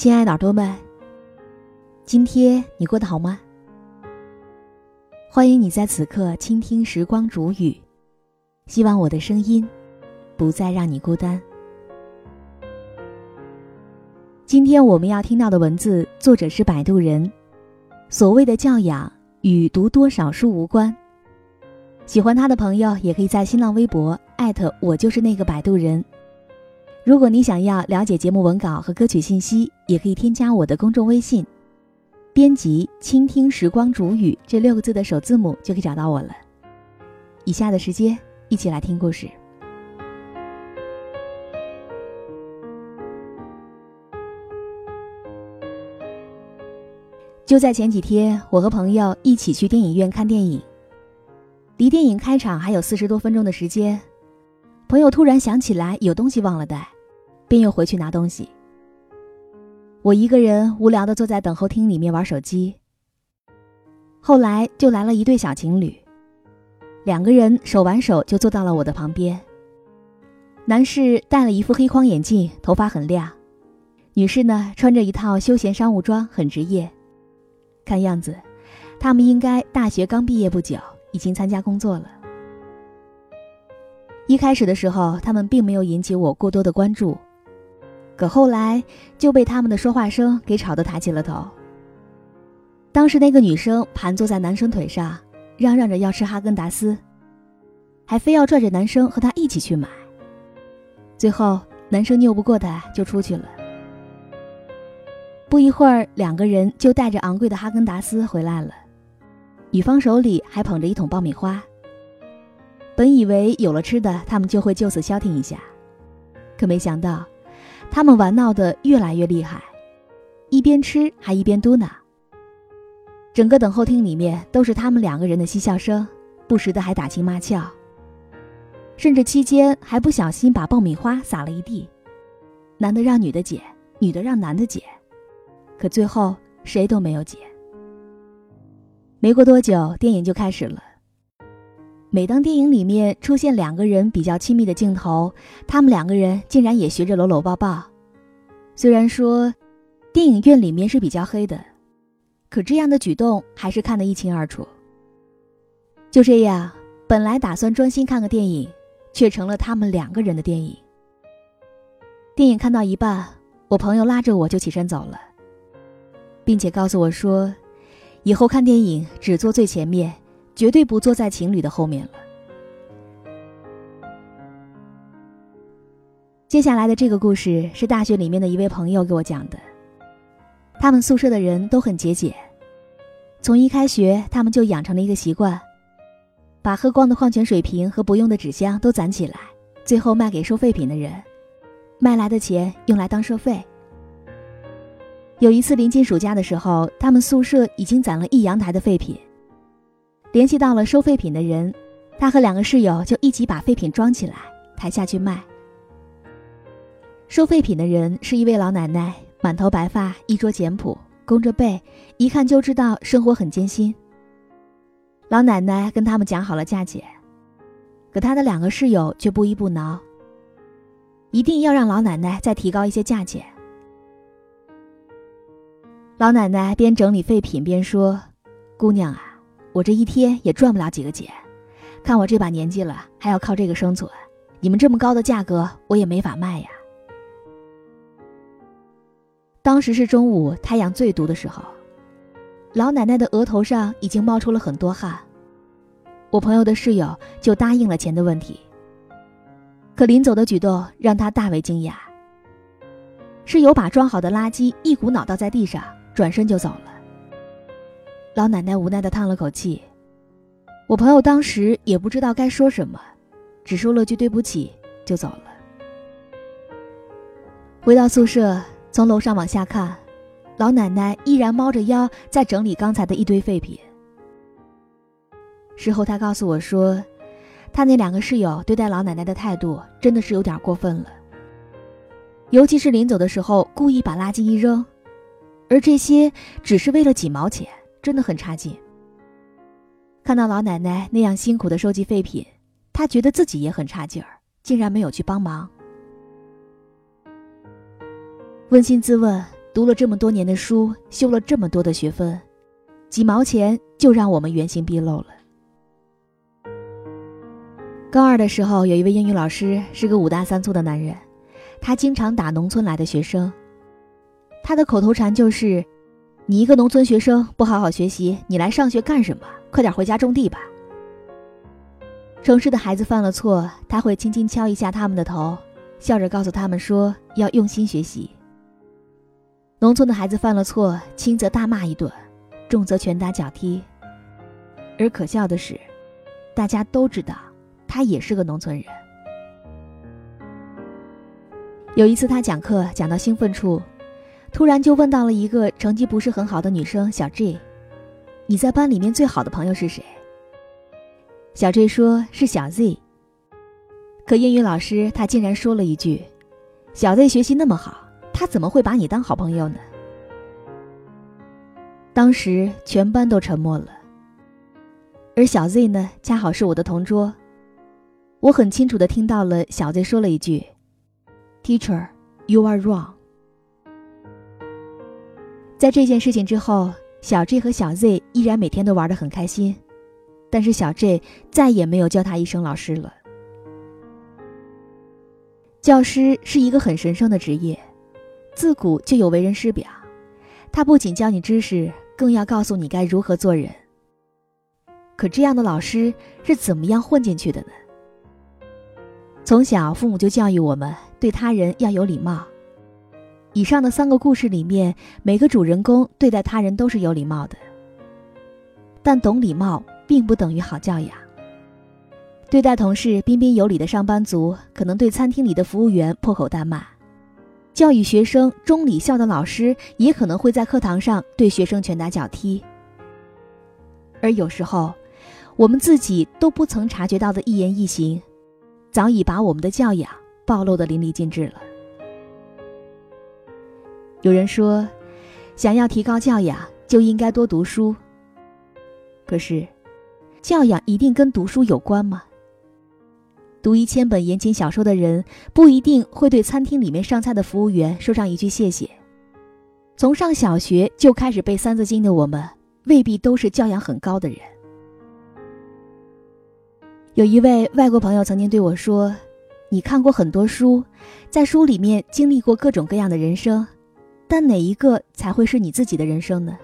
亲爱的耳朵们，今天你过得好吗？欢迎你在此刻倾听时光煮雨，希望我的声音不再让你孤单。今天我们要听到的文字，作者是摆渡人。所谓的教养与读多少书无关。喜欢他的朋友也可以在新浪微博艾特我就是那个摆渡人。如果你想要了解节目文稿和歌曲信息，也可以添加我的公众微信，编辑“倾听时光煮雨”这六个字的首字母就可以找到我了。以下的时间，一起来听故事。就在前几天，我和朋友一起去电影院看电影。离电影开场还有四十多分钟的时间，朋友突然想起来有东西忘了带，便又回去拿东西。我一个人无聊的坐在等候厅里面玩手机。后来就来了一对小情侣，两个人手挽手就坐到了我的旁边。男士戴了一副黑框眼镜，头发很亮；女士呢，穿着一套休闲商务装，很职业。看样子，他们应该大学刚毕业不久，已经参加工作了。一开始的时候，他们并没有引起我过多的关注，可后来就被他们的说话声给吵得抬起了头。当时那个女生盘坐在男生腿上，嚷嚷着要吃哈根达斯，还非要拽着男生和她一起去买。最后，男生拗不过她，就出去了。不一会儿，两个人就带着昂贵的哈根达斯回来了，女方手里还捧着一桶爆米花。本以为有了吃的，他们就会就此消停一下，可没想到，他们玩闹的越来越厉害，一边吃还一边嘟囔。整个等候厅里面都是他们两个人的嬉笑声，不时的还打情骂俏，甚至期间还不小心把爆米花洒了一地，男的让女的捡，女的让男的捡。可最后谁都没有解。没过多久，电影就开始了。每当电影里面出现两个人比较亲密的镜头，他们两个人竟然也学着搂搂抱抱。虽然说电影院里面是比较黑的，可这样的举动还是看得一清二楚。就这样，本来打算专心看个电影，却成了他们两个人的电影。电影看到一半，我朋友拉着我就起身走了。并且告诉我说，以后看电影只坐最前面，绝对不坐在情侣的后面了。接下来的这个故事是大学里面的一位朋友给我讲的。他们宿舍的人都很节俭，从一开学，他们就养成了一个习惯，把喝光的矿泉水瓶和不用的纸箱都攒起来，最后卖给收废品的人，卖来的钱用来当社费。有一次临近暑假的时候，他们宿舍已经攒了一阳台的废品。联系到了收废品的人，他和两个室友就一起把废品装起来，抬下去卖。收废品的人是一位老奶奶，满头白发，衣着简朴，弓着背，一看就知道生活很艰辛。老奶奶跟他们讲好了价钱，可他的两个室友却不依不挠，一定要让老奶奶再提高一些价钱。老奶奶边整理废品边说：“姑娘啊，我这一天也赚不了几个钱，看我这把年纪了，还要靠这个生存。你们这么高的价格，我也没法卖呀。”当时是中午，太阳最毒的时候，老奶奶的额头上已经冒出了很多汗。我朋友的室友就答应了钱的问题，可临走的举动让他大为惊讶。室友把装好的垃圾一股脑倒在地上。转身就走了。老奶奶无奈的叹了口气，我朋友当时也不知道该说什么，只说了句对不起就走了。回到宿舍，从楼上往下看，老奶奶依然猫着腰在整理刚才的一堆废品。事后她告诉我说，她那两个室友对待老奶奶的态度真的是有点过分了，尤其是临走的时候故意把垃圾一扔。而这些只是为了几毛钱，真的很差劲。看到老奶奶那样辛苦的收集废品，他觉得自己也很差劲儿，竟然没有去帮忙。扪心自问，读了这么多年的书，修了这么多的学分，几毛钱就让我们原形毕露了。高二的时候，有一位英语老师是个五大三粗的男人，他经常打农村来的学生。他的口头禅就是：“你一个农村学生不好好学习，你来上学干什么？快点回家种地吧。”城市的孩子犯了错，他会轻轻敲一下他们的头，笑着告诉他们说要用心学习。农村的孩子犯了错，轻则大骂一顿，重则拳打脚踢。而可笑的是，大家都知道。他也是个农村人。有一次，他讲课讲到兴奋处，突然就问到了一个成绩不是很好的女生小 J：“ 你在班里面最好的朋友是谁？”小 J 说是小 Z。可英语老师他竟然说了一句：“小 Z 学习那么好，他怎么会把你当好朋友呢？”当时全班都沉默了。而小 Z 呢，恰好是我的同桌。我很清楚的听到了小 Z 说了一句：“Teacher, you are wrong。”在这件事情之后，小 J 和小 Z 依然每天都玩得很开心，但是小 J 再也没有叫他一声老师了。教师是一个很神圣的职业，自古就有为人师表，他不仅教你知识，更要告诉你该如何做人。可这样的老师是怎么样混进去的呢？从小，父母就教育我们对他人要有礼貌。以上的三个故事里面，每个主人公对待他人都是有礼貌的。但懂礼貌并不等于好教养。对待同事彬彬有礼的上班族，可能对餐厅里的服务员破口大骂；教育学生中礼孝的老师，也可能会在课堂上对学生拳打脚踢。而有时候，我们自己都不曾察觉到的一言一行。早已把我们的教养暴露的淋漓尽致了。有人说，想要提高教养，就应该多读书。可是，教养一定跟读书有关吗？读一千本言情小说的人，不一定会对餐厅里面上菜的服务员说上一句谢谢。从上小学就开始背《三字经》的我们，未必都是教养很高的人。有一位外国朋友曾经对我说：“你看过很多书，在书里面经历过各种各样的人生，但哪一个才会是你自己的人生呢？”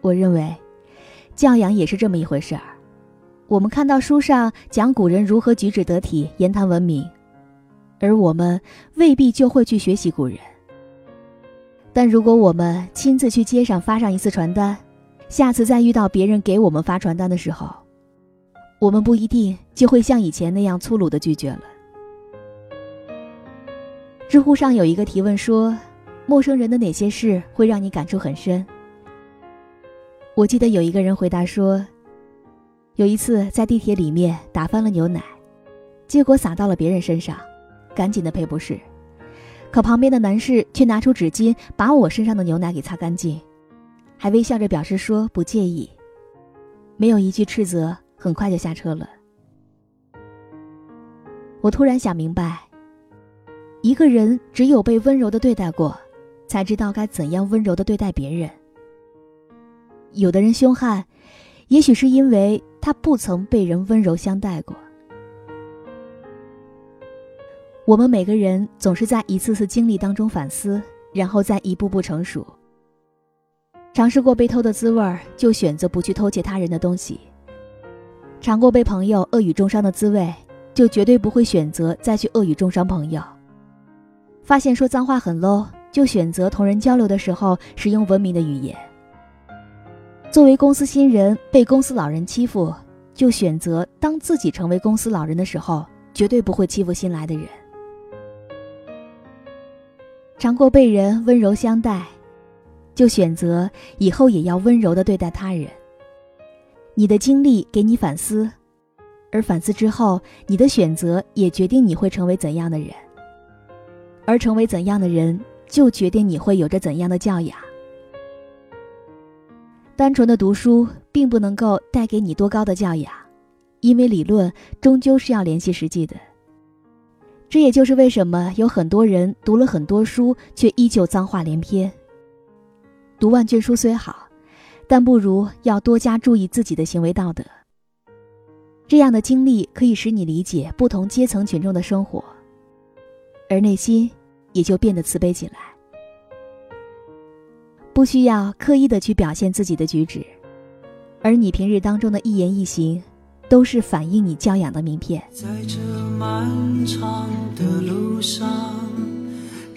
我认为，教养也是这么一回事儿。我们看到书上讲古人如何举止得体、言谈文明，而我们未必就会去学习古人。但如果我们亲自去街上发上一次传单，下次再遇到别人给我们发传单的时候，我们不一定就会像以前那样粗鲁的拒绝了。知乎上有一个提问说：“陌生人的哪些事会让你感触很深？”我记得有一个人回答说：“有一次在地铁里面打翻了牛奶，结果洒到了别人身上，赶紧的赔不是，可旁边的男士却拿出纸巾把我身上的牛奶给擦干净，还微笑着表示说不介意，没有一句斥责。”很快就下车了。我突然想明白，一个人只有被温柔的对待过，才知道该怎样温柔的对待别人。有的人凶悍，也许是因为他不曾被人温柔相待过。我们每个人总是在一次次经历当中反思，然后再一步步成熟。尝试过被偷的滋味，就选择不去偷窃他人的东西。尝过被朋友恶语重伤的滋味，就绝对不会选择再去恶语重伤朋友。发现说脏话很 low，就选择同人交流的时候使用文明的语言。作为公司新人被公司老人欺负，就选择当自己成为公司老人的时候，绝对不会欺负新来的人。尝过被人温柔相待，就选择以后也要温柔的对待他人。你的经历给你反思，而反思之后，你的选择也决定你会成为怎样的人。而成为怎样的人，就决定你会有着怎样的教养。单纯的读书并不能够带给你多高的教养，因为理论终究是要联系实际的。这也就是为什么有很多人读了很多书，却依旧脏话连篇。读万卷书虽好，但不如要多加注意自己的行为道德。这样的经历可以使你理解不同阶层群众的生活，而内心也就变得慈悲起来。不需要刻意的去表现自己的举止，而你平日当中的一言一行。都是反映你教养的名片。在这漫长的路上，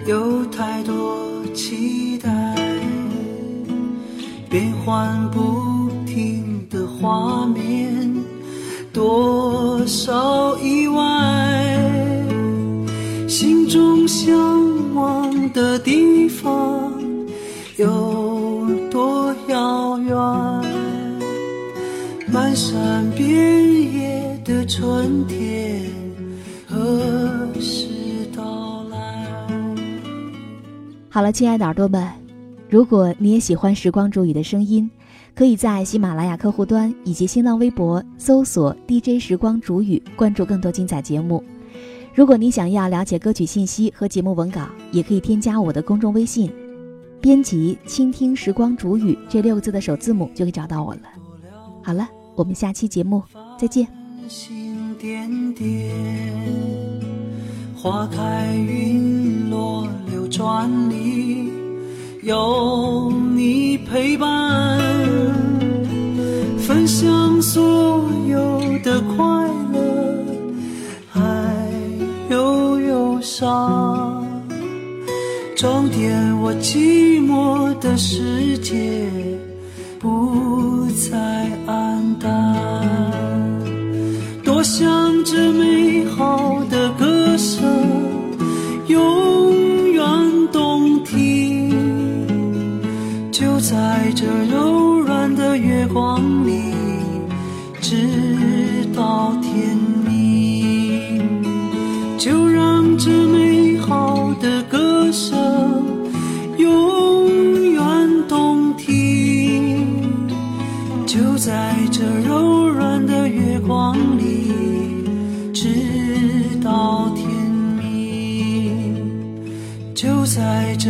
有太多期待，变幻不停的画面，多少意外，心中向往的地方有多遥远。漫山遍野的春天何时到来？好了，亲爱的耳朵们，如果你也喜欢时光煮雨的声音，可以在喜马拉雅客户端以及新浪微博搜索 DJ 时光煮雨，关注更多精彩节目。如果你想要了解歌曲信息和节目文稿，也可以添加我的公众微信，编辑“倾听时光煮雨”这六个字的首字母就可以找到我了。好了。我们下期节目再见。点点，花开云落，流转里有你陪伴，分享所有的快乐，上，装点我寂寞的世界，不再暗。多想这美好的歌声永远动听，就在这柔软的月光里，直到。在这